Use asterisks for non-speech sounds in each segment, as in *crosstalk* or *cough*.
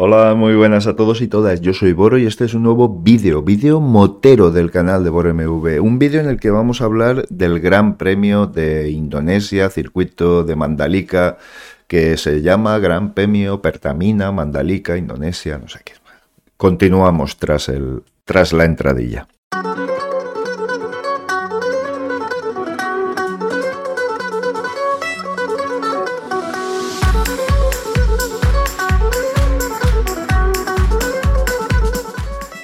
Hola, muy buenas a todos y todas. Yo soy Boro y este es un nuevo vídeo, vídeo motero del canal de Boro MV. Un vídeo en el que vamos a hablar del Gran Premio de Indonesia, circuito de Mandalika, que se llama Gran Premio Pertamina, Mandalika, Indonesia, no sé qué. Continuamos tras, el, tras la entradilla.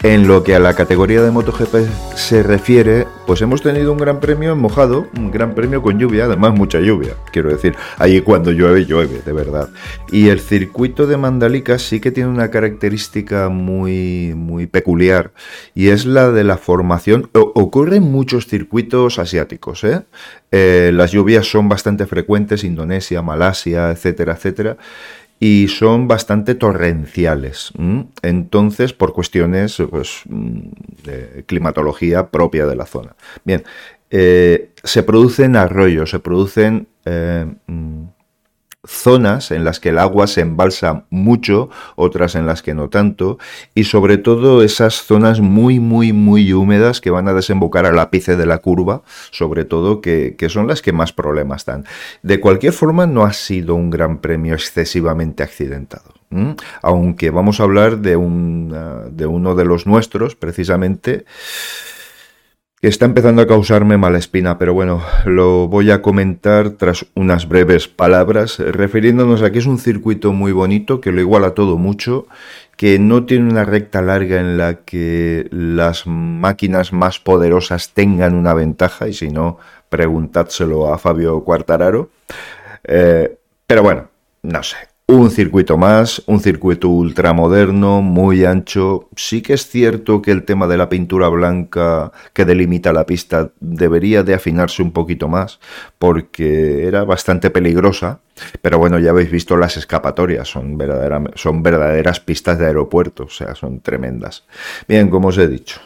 En lo que a la categoría de MotoGP se refiere, pues hemos tenido un gran premio mojado, un gran premio con lluvia, además mucha lluvia, quiero decir, ahí cuando llueve, llueve, de verdad. Y el circuito de Mandalika sí que tiene una característica muy, muy peculiar, y es la de la formación, ocurre en muchos circuitos asiáticos, ¿eh? ¿eh? las lluvias son bastante frecuentes, Indonesia, Malasia, etcétera, etcétera y son bastante torrenciales. Entonces, por cuestiones pues, de climatología propia de la zona. Bien, eh, se producen arroyos, se producen eh, mm, zonas en las que el agua se embalsa mucho, otras en las que no tanto, y sobre todo esas zonas muy, muy, muy húmedas que van a desembocar al ápice de la curva, sobre todo que, son las que más problemas dan. De cualquier forma, no ha sido un gran premio excesivamente accidentado. Aunque vamos a hablar de, un, de uno de los nuestros, precisamente, está empezando a causarme mala espina, pero bueno, lo voy a comentar tras unas breves palabras, refiriéndonos a que es un circuito muy bonito, que lo iguala todo mucho, que no tiene una recta larga en la que las máquinas más poderosas tengan una ventaja, y si no, preguntádselo a Fabio Cuartararo. Eh, pero bueno, no sé, un circuito más, un circuito ultramoderno, muy ancho. Sí que es cierto que el tema de la pintura blanca que delimita la pista debería de afinarse un poquito más, porque era bastante peligrosa. Pero bueno, ya habéis visto las escapatorias, son, son verdaderas pistas de aeropuerto, o sea, son tremendas. Bien, como os he dicho.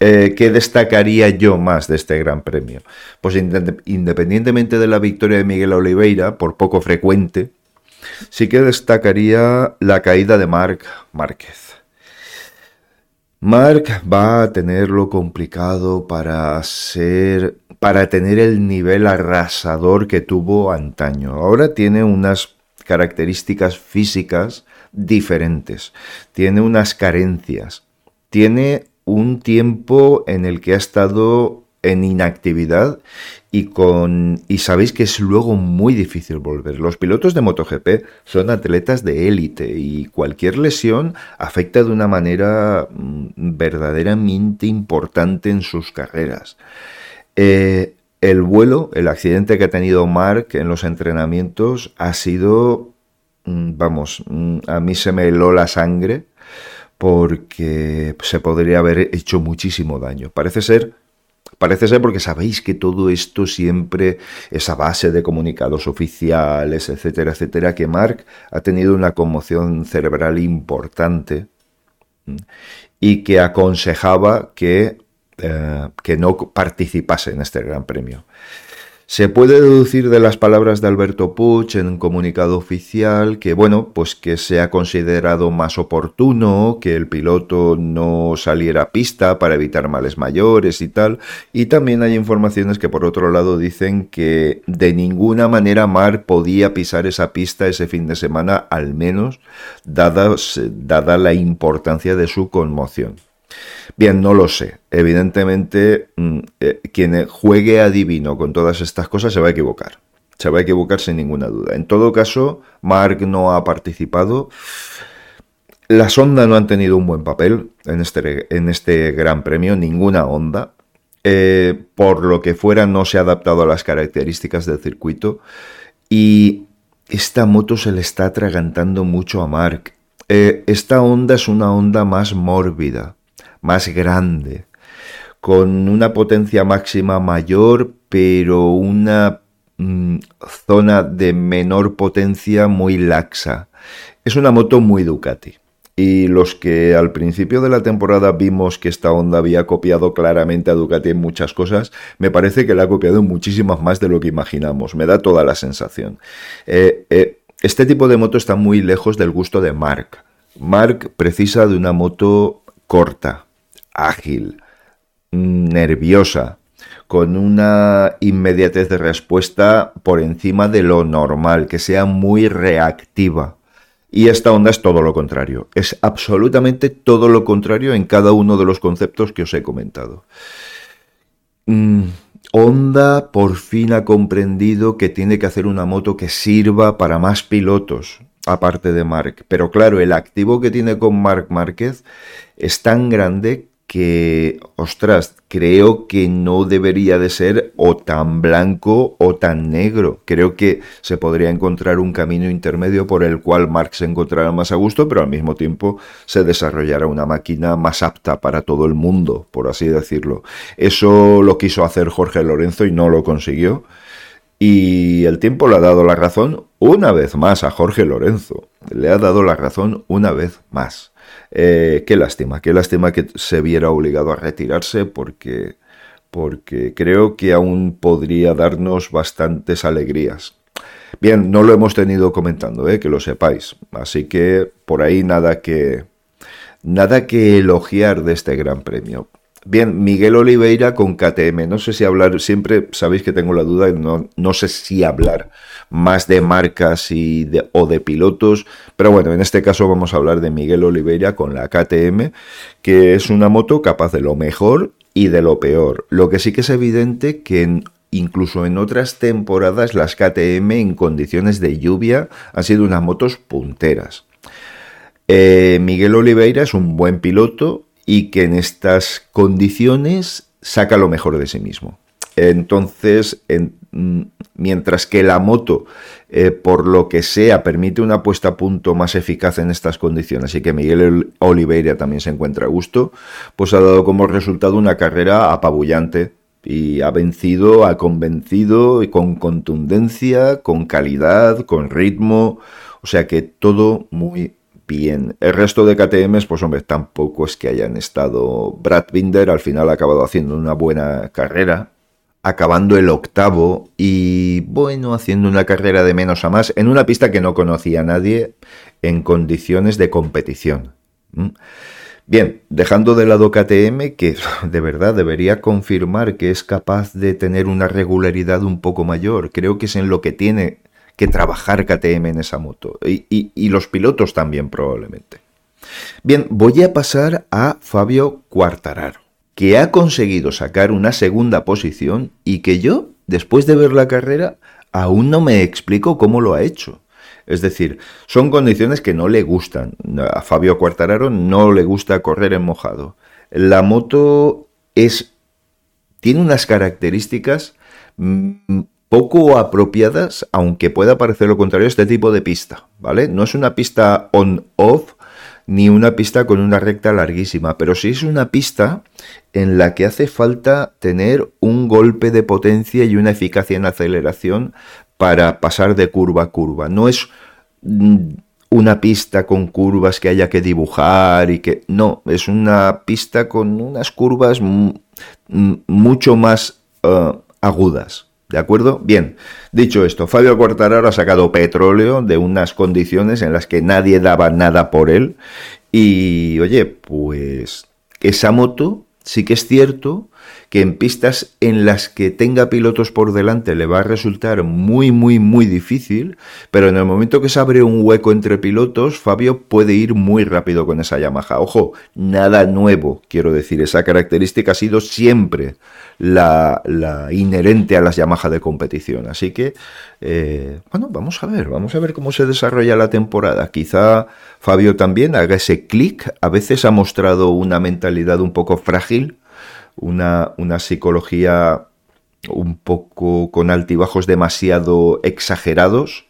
Eh, ¿Qué destacaría yo más de este Gran Premio? Pues independientemente de la victoria de Miguel Oliveira, por poco frecuente, Sí que destacaría la caída de Marc Márquez. Marc va a tenerlo complicado para ser para tener el nivel arrasador que tuvo antaño. Ahora tiene unas características físicas diferentes, tiene unas carencias, tiene un tiempo en el que ha estado en inactividad y con y sabéis que es luego muy difícil volver. Los pilotos de MotoGP son atletas de élite y cualquier lesión afecta de una manera mm, verdaderamente importante en sus carreras. Eh, el vuelo, el accidente que ha tenido Mark en los entrenamientos ha sido, mm, vamos, mm, a mí se me heló la sangre porque se podría haber hecho muchísimo daño. Parece ser Parece ser porque sabéis que todo esto siempre es a base de comunicados oficiales, etcétera, etcétera, que Mark ha tenido una conmoción cerebral importante y que aconsejaba que, eh, que no participase en este gran premio. Se puede deducir de las palabras de Alberto Puig en un comunicado oficial que, bueno, pues que se ha considerado más oportuno que el piloto no saliera a pista para evitar males mayores y tal. Y también hay informaciones que por otro lado dicen que de ninguna manera Mar podía pisar esa pista ese fin de semana, al menos dada, dada la importancia de su conmoción. Bien, no lo sé. Evidentemente, mm, eh, quien juegue adivino con todas estas cosas se va a equivocar. Se va a equivocar sin ninguna duda. En todo caso, Mark no ha participado. Las Honda no han tenido un buen papel en este, en este gran premio, ninguna Honda. Eh, por lo que fuera, no se ha adaptado a las características del circuito. Y esta moto se le está atragantando mucho a Mark. Eh, esta onda es una onda más mórbida más grande, con una potencia máxima mayor, pero una mm, zona de menor potencia muy laxa. Es una moto muy Ducati. Y los que al principio de la temporada vimos que esta Honda había copiado claramente a Ducati en muchas cosas, me parece que la ha copiado en muchísimas más de lo que imaginamos. Me da toda la sensación. Eh, eh, este tipo de moto está muy lejos del gusto de Mark. Mark precisa de una moto corta, ágil, nerviosa, con una inmediatez de respuesta por encima de lo normal, que sea muy reactiva. Y esta onda es todo lo contrario, es absolutamente todo lo contrario en cada uno de los conceptos que os he comentado. Mm, Honda por fin ha comprendido que tiene que hacer una moto que sirva para más pilotos, aparte de Mark. Pero claro, el activo que tiene con Mark Márquez es tan grande que, ostras, creo que no debería de ser o tan blanco o tan negro. Creo que se podría encontrar un camino intermedio por el cual Marx se encontrará más a gusto, pero al mismo tiempo se desarrollará una máquina más apta para todo el mundo, por así decirlo. Eso lo quiso hacer Jorge Lorenzo y no lo consiguió. Y el tiempo le ha dado la razón una vez más a Jorge Lorenzo. Le ha dado la razón una vez más. Eh, qué lástima, qué lástima que se viera obligado a retirarse porque, porque creo que aún podría darnos bastantes alegrías. Bien, no lo hemos tenido comentando, eh, que lo sepáis. Así que por ahí nada que nada que elogiar de este gran premio. Bien, Miguel Oliveira con KTM. No sé si hablar, siempre sabéis que tengo la duda, no, no sé si hablar más de marcas y o de pilotos, pero bueno, en este caso vamos a hablar de Miguel Oliveira con la KTM, que es una moto capaz de lo mejor y de lo peor. Lo que sí que es evidente que incluso en otras temporadas las KTM en condiciones de lluvia han sido unas motos punteras. Eh, Miguel Oliveira es un buen piloto, y que en estas condiciones saca lo mejor de sí mismo. Entonces, mm, mientras que la moto, eh, por lo que sea, permite una puesta a punto más eficaz en estas condiciones y que Miguel Oliveira también se encuentra a gusto, pues ha dado como resultado una carrera apabullante y ha vencido, ha convencido y con contundencia, con calidad, con ritmo, o sea que todo muy bien. El resto de KTMs, pues hombre, tampoco es que hayan estado. Brad Binder al final ha acabado haciendo una buena carrera, acabando el octavo y bueno, haciendo una carrera de menos a más en una pista que no conocía a nadie en condiciones de competición. Bien, dejando de lado KTM, que *laughs* de verdad debería confirmar que es capaz de tener una regularidad un poco mayor, creo que es en lo que tiene que trabajar KTM en esa moto. Y, los pilotos también probablemente. Bien, voy a pasar a Fabio Quartararo, que ha conseguido sacar una segunda posición y que yo, después de ver la carrera, aún no me explico cómo lo ha hecho. Es decir, son condiciones que no le gustan. A Fabio Quartararo no le gusta correr en mojado. La moto es tiene unas características mm, poco apropiadas, aunque pueda parecer lo contrario, este tipo de pista, ¿vale? No es una pista on-off ni una pista con una recta larguísima, pero sí es una pista en la que hace falta tener un golpe de potencia y una eficacia en aceleración para pasar de curva a curva. No es mm, una pista con curvas que haya que dibujar y que... No, es una pista con unas curvas mucho más eh, agudas. ¿De acuerdo? Bien, dicho esto, Fabio Quartararo ha sacado petróleo de unas condiciones en las que nadie daba nada por él. Y oye, pues esa moto sí que es cierto que en pistas en las que tenga pilotos por delante le va a resultar muy, muy, muy difícil, pero en el momento que se abre un hueco entre pilotos, Fabio puede ir muy rápido con esa Yamaha. Ojo, nada nuevo, quiero decir, esa característica ha sido siempre la, inherente a las Yamaha de competición. Así que, eh, bueno, vamos a ver, vamos a ver cómo se desarrolla la temporada. Quizá Fabio también haga ese clic, a veces ha mostrado una mentalidad un poco frágil una, psicología un poco con altibajos demasiado exagerados.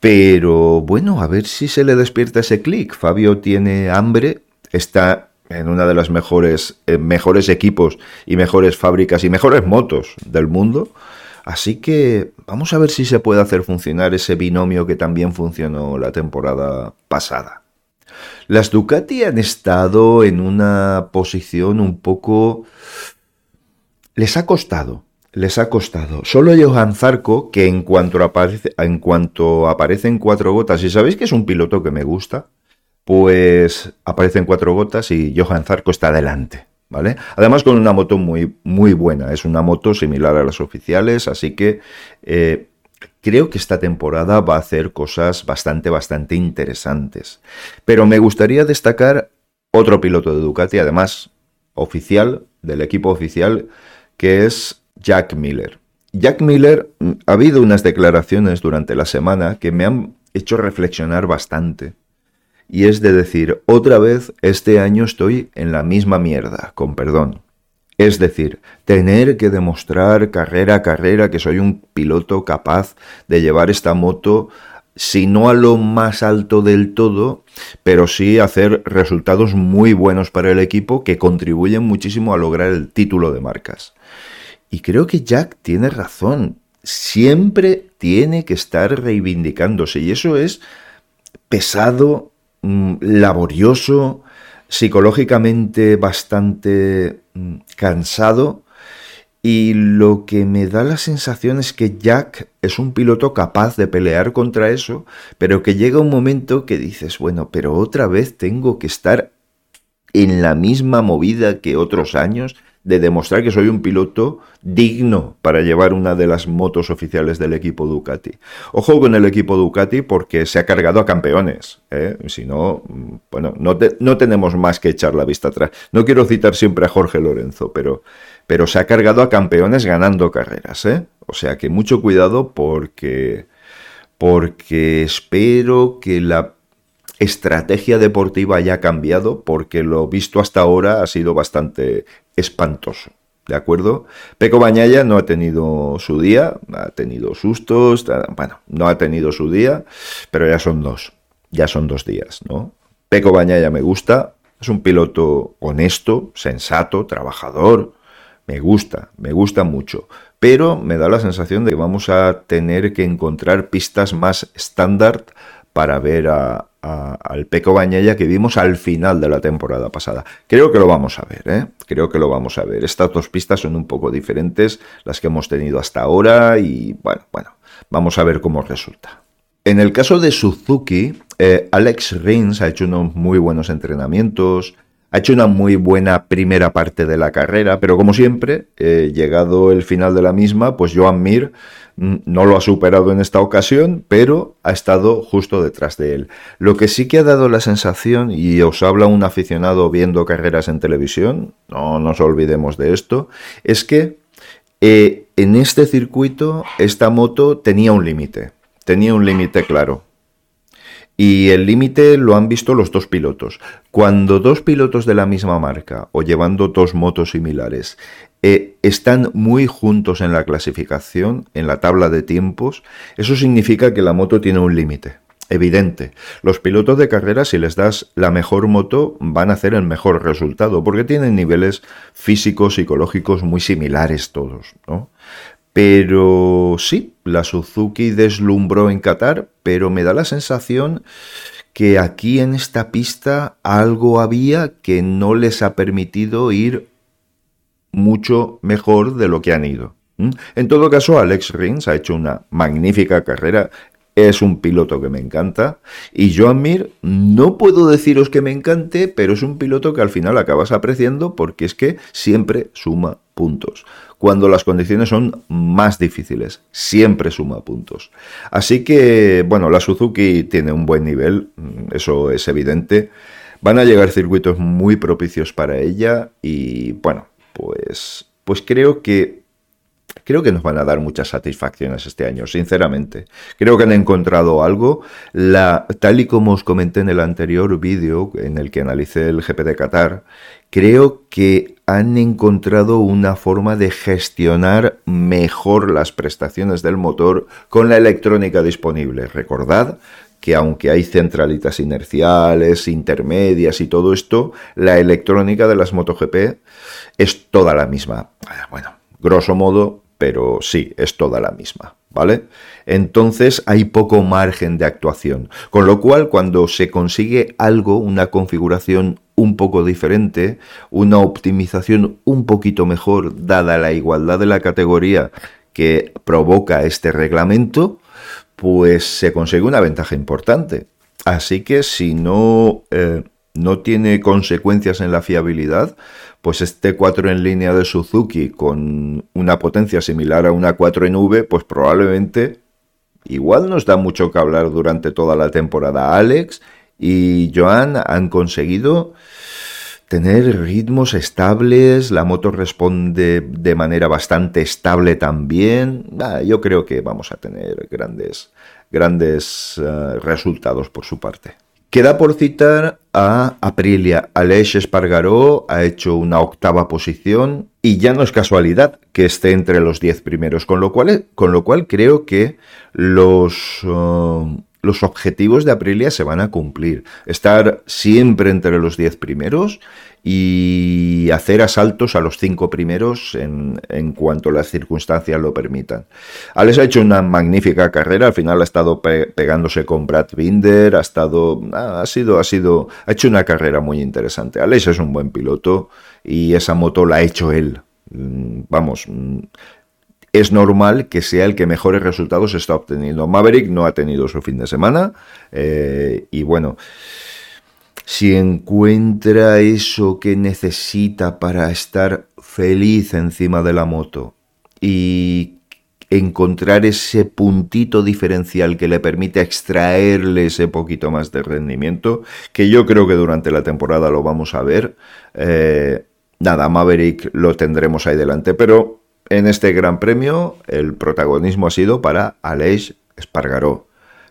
Pero bueno, a ver si se le despierta ese clic. Fabio tiene hambre, está en una de las mejores, eh, mejores equipos y mejores fábricas y mejores motos del mundo. Así que vamos a ver si se puede hacer funcionar ese binomio que también funcionó la temporada pasada. Las Ducati han estado en una posición un poco... Les ha costado, les ha costado. Solo Johan Zarco, que en cuanto aparece, en cuanto aparece en cuatro gotas, y sabéis que es un piloto que me gusta, pues aparecen cuatro gotas y Johan Zarco está adelante. ¿Vale? Además con una moto muy, muy buena, es una moto similar a las oficiales, así que eh, creo que esta temporada va a hacer cosas bastante, bastante interesantes. Pero me gustaría destacar otro piloto de Ducati, además oficial, del equipo oficial, que es Jack Miller. Jack Miller, mm, ha habido unas declaraciones durante la semana que me han hecho reflexionar bastante. Y es de decir, otra vez este año estoy en la misma mierda, con perdón. Es decir, tener que demostrar carrera a carrera que soy un piloto capaz de llevar esta moto, si no a lo más alto del todo, pero sí hacer resultados muy buenos para el equipo que contribuyen muchísimo a lograr el título de marcas. Y creo que Jack tiene razón. Siempre tiene que estar reivindicándose. Y eso es pesado, mm, laborioso, psicológicamente bastante mm, cansado. Y lo que me da la sensación es que Jack es un piloto capaz de pelear contra eso, pero que llega un momento que dices, bueno, pero otra vez tengo que estar en la misma movida que otros años, de demostrar que soy un piloto digno para llevar una de las motos oficiales del equipo Ducati. Ojo con el equipo Ducati porque se ha cargado a campeones. ¿eh? Si no, bueno, no, no, tenemos más que echar la vista atrás. No quiero citar siempre a Jorge Lorenzo, pero, pero se ha cargado a campeones ganando carreras. ¿eh? O sea que mucho cuidado porque, porque espero que la estrategia deportiva haya cambiado porque lo visto hasta ahora ha sido bastante espantoso. ¿De acuerdo? Peco Bañaya no ha tenido su día, ha tenido sustos, bueno, no ha tenido su día, pero ya son dos, ya son dos días, ¿no? Peco Bañaya me gusta, es un piloto honesto, sensato, trabajador, me gusta, me gusta mucho, pero me da la sensación de que vamos a tener que encontrar pistas más estándar para ver al Peco Bañaya que vimos al final de la temporada pasada. Creo que lo vamos a ver, ¿eh? Creo que lo vamos a ver. Estas dos pistas son un poco diferentes, las que hemos tenido hasta ahora, y bueno, bueno, vamos a ver cómo resulta. En el caso de Suzuki, eh, Alex Rins ha hecho unos muy buenos entrenamientos, ha hecho una muy buena primera parte de la carrera, pero como siempre, eh, llegado el final de la misma, pues Joan Mir no lo ha superado en esta ocasión, pero ha estado justo detrás de él. Lo que sí que ha dado la sensación, y os habla un aficionado viendo carreras en televisión, no nos olvidemos de esto, es que eh, en este circuito esta moto tenía un límite, tenía un límite claro. Y el límite lo han visto los dos pilotos. Cuando dos pilotos de la misma marca o llevando dos motos similares eh, están muy juntos en la clasificación, en la tabla de tiempos, eso significa que la moto tiene un límite. Evidente. Los pilotos de carrera, si les das la mejor moto, van a hacer el mejor resultado, porque tienen niveles físicos, psicológicos muy similares todos, ¿no? Pero sí, la Suzuki deslumbró en Qatar, pero me da la sensación que aquí en esta pista algo había que no les ha permitido ir mucho mejor de lo que han ido. En todo caso, Alex Rins ha hecho una magnífica carrera es un piloto que me encanta. Y Joan Mir, no puedo deciros que me encante, pero es un piloto que al final acabas apreciando porque es que siempre suma puntos. Cuando las condiciones son más difíciles, siempre suma puntos. Así que, bueno, la Suzuki tiene un buen nivel, mm, eso es evidente. Van a llegar circuitos muy propicios para ella y, bueno, pues, pues creo que creo que nos van a dar muchas satisfacciones este año, sinceramente. Creo que han encontrado algo. Tal y como os comenté en el anterior vídeo en el que analicé el GP de Qatar, creo que han encontrado una forma de gestionar mejor las prestaciones del motor con la electrónica disponible. Recordad que aunque hay centralitas inerciales, intermedias y todo esto, la electrónica de las MotoGP es toda la misma. Bueno, grosso modo, pero sí, es toda la misma, ¿vale? Entonces hay poco margen de actuación, con lo cual cuando se consigue algo, una configuración un poco diferente, una optimización un poquito mejor, dada la igualdad de la categoría que provoca este reglamento, pues se consigue una ventaja importante. Así que si no, eh, no tiene consecuencias en la fiabilidad, pues este 4 en línea de Suzuki con una potencia similar a una 4 en V, pues probablemente igual nos da mucho que hablar durante toda la temporada. Alex y Joan han conseguido tener ritmos estables, la moto responde de manera bastante estable también. Ah, yo creo que vamos a tener grandes, grandes uh, resultados por su parte. Queda por citar a Aprilia. Aleix Espargaró ha hecho una octava posición y ya no es casualidad que esté entre los diez primeros, con lo cual, con lo cual creo que los, uh, los objetivos de Aprilia se van a cumplir. Estar siempre entre los 10 primeros y hacer asaltos a los cinco primeros en, cuanto las circunstancias lo permitan. Alex ha hecho una magnífica carrera, al final ha estado pe pegándose con Brad Binder, ha estado, ah, ha sido, ha sido, ha hecho una carrera muy interesante. Alex es un buen piloto y esa moto la ha hecho él. Mm, vamos, mm, es normal que sea el que mejores resultados está obteniendo. Maverick no ha tenido su fin de semana eh, y bueno, si encuentra eso que necesita para estar feliz encima de la moto y encontrar ese puntito diferencial que le permite extraerle ese poquito más de rendimiento, que yo creo que durante la temporada lo vamos a ver. Eh, nada, Maverick lo tendremos ahí delante, pero en este Gran Premio el protagonismo ha sido para Aleix Espargaró,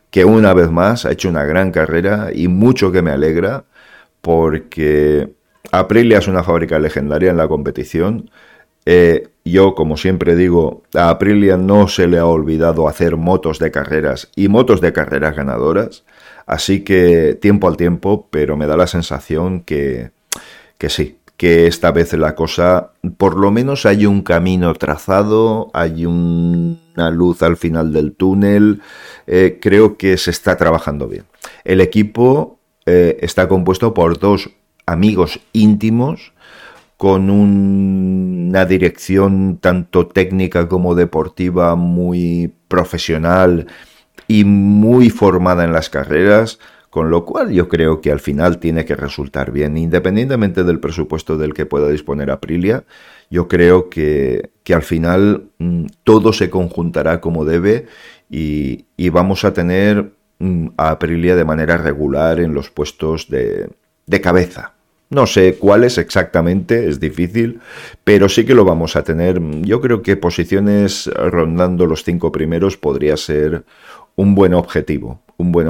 que una vez más ha hecho una gran carrera y mucho que me alegra porque Aprilia es una fábrica legendaria en la competición. Eh, yo, como siempre digo, a Aprilia no se le ha olvidado hacer motos de carreras y motos de carreras ganadoras. Así que tiempo al tiempo, pero me da la sensación que, que sí, que esta vez la cosa, por lo menos hay un camino trazado, hay una luz al final del túnel, eh, creo que se está trabajando bien. El equipo eh, está compuesto por dos amigos íntimos, con una dirección tanto técnica como deportiva muy profesional y muy formada en las carreras. Con lo cual yo creo que al final tiene que resultar bien, independientemente del presupuesto del que pueda disponer Aprilia, yo creo que, que al final mm, todo se conjuntará como debe y, y vamos a tener mm, a Aprilia de manera regular en los puestos de, de cabeza. No sé cuáles exactamente, es difícil, pero sí que lo vamos a tener. Yo creo que posiciones rondando los cinco primeros podría ser un buen objetivo un buen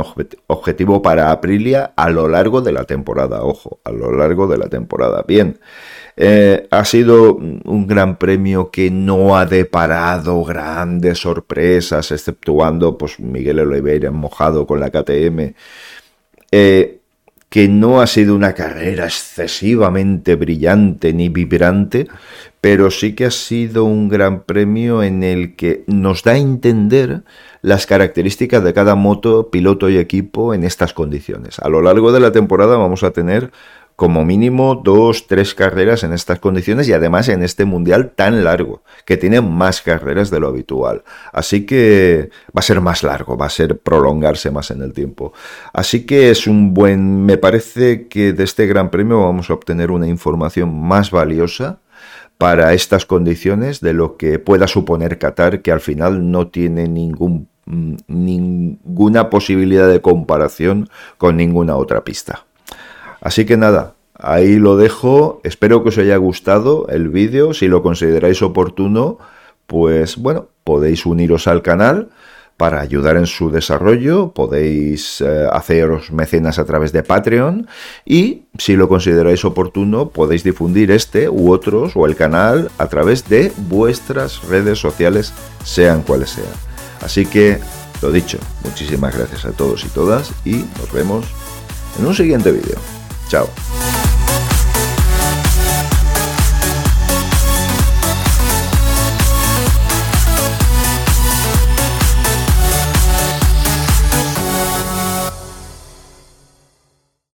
objetivo para Aprilia a lo largo de la temporada, ojo, a lo largo de la temporada. Bien, eh, ha sido un gran premio que no ha deparado grandes sorpresas, exceptuando pues, Miguel Oliveira mojado con la KTM. Eh, que no ha sido una carrera excesivamente brillante ni vibrante, pero sí que ha sido un gran premio en el que nos da a entender las características de cada moto, piloto y equipo en estas condiciones. A lo largo de la temporada vamos a tener como mínimo dos, tres carreras en estas condiciones y además en este mundial tan largo, que tiene más carreras de lo habitual. Así que va a ser más largo, va a ser prolongarse más en el tiempo. Así que es un buen, me parece que de este Gran Premio vamos a obtener una información más valiosa para estas condiciones de lo que pueda suponer Qatar, que al final no tiene ningún Mm, ninguna posibilidad de comparación con ninguna otra pista. Así que nada, ahí lo dejo. Espero que os haya gustado el vídeo. Si lo consideráis oportuno, pues bueno, podéis uniros al canal para ayudar en su desarrollo. Podéis eh, haceros mecenas a través de Patreon y si lo consideráis oportuno podéis difundir este u otros o el canal a través de vuestras redes sociales, sean cuales sean. Así que, lo dicho, muchísimas gracias a todos y todas y nos vemos en un siguiente vídeo. Chao.